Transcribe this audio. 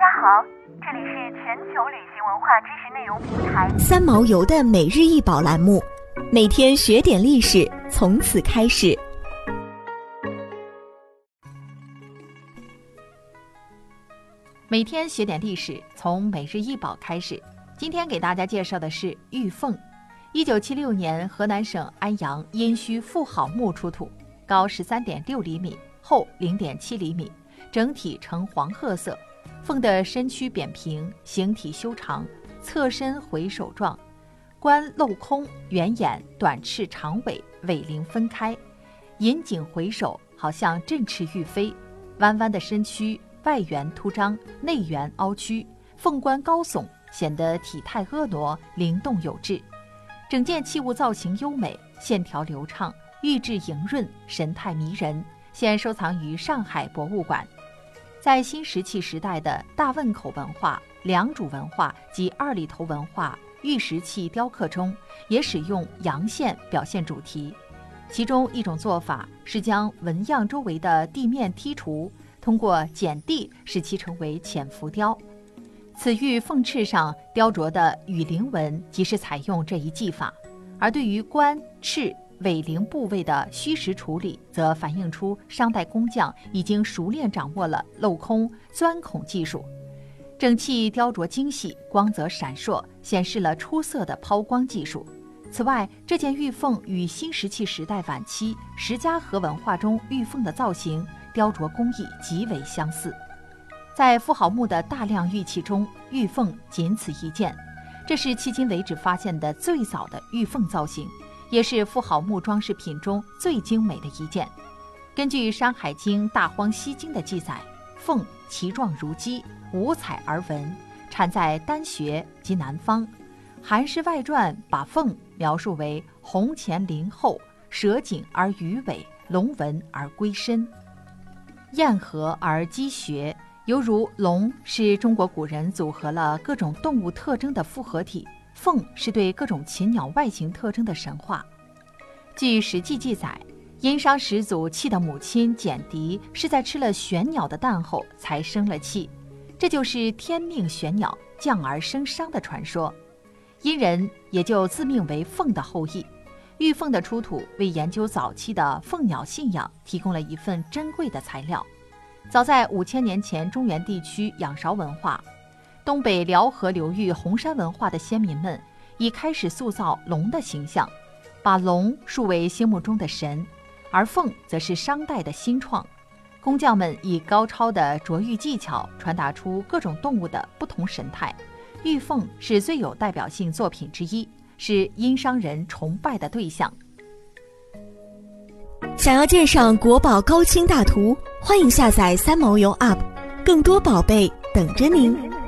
大家好，这里是全球旅行文化知识内容平台三毛游的每日一宝栏目，每天学点历史，从此开始。每天学点历史，从每日一宝开始。今天给大家介绍的是玉凤。一九七六年，河南省安阳殷墟妇好墓出土，高十三点六厘米，厚零点七厘米，整体呈黄褐色。凤的身躯扁平，形体修长，侧身回首状，冠镂空，圆眼，短翅长尾，尾鳞分开，引颈回首，好像振翅欲飞。弯弯的身躯。外圆凸张，内圆凹曲，凤冠高耸，显得体态婀娜、灵动有致。整件器物造型优美，线条流畅，玉质莹润，神态迷人。现收藏于上海博物馆。在新石器时代的大汶口文化、良渚文化及二里头文化玉石器雕刻中，也使用阳线表现主题。其中一种做法是将纹样周围的地面剔除。通过剪地使其成为浅浮雕，此玉凤翅上雕琢的羽鳞纹即是采用这一技法，而对于冠、翅、尾鳞部位的虚实处理，则反映出商代工匠已经熟练掌握了镂空、钻孔技术。整器雕琢精细，光泽闪烁，显示了出色的抛光技术。此外，这件玉凤与新石器时代晚期石家河文化中玉凤的造型。雕琢工艺极为相似，在妇好墓的大量玉器中，玉凤仅此一件，这是迄今为止发现的最早的玉凤造型，也是妇好墓装饰品中最精美的一件。根据《山海经·大荒西经》的记载，凤其状如鸡，五彩而纹，产在丹穴及南方。《韩诗外传》把凤描述为红前鳞后，蛇颈而鱼尾，龙纹而龟身。燕合而鸡穴，犹如龙是中国古人组合了各种动物特征的复合体，凤是对各种禽鸟外形特征的神话。据《史记》记载，殷商始祖契的母亲简狄是在吃了玄鸟的蛋后才生了契，这就是天命玄鸟降而生商的传说。殷人也就自命为凤的后裔。玉凤的出土为研究早期的凤鸟信仰提供了一份珍贵的材料。早在五千年前，中原地区仰韶文化、东北辽河流域红山文化的先民们已开始塑造龙的形象，把龙树为心目中的神，而凤则是商代的新创。工匠们以高超的琢玉技巧传达出各种动物的不同神态，玉凤是最有代表性作品之一。是殷商人崇拜的对象。想要鉴赏国宝高清大图，欢迎下载三毛游 App，更多宝贝等着您。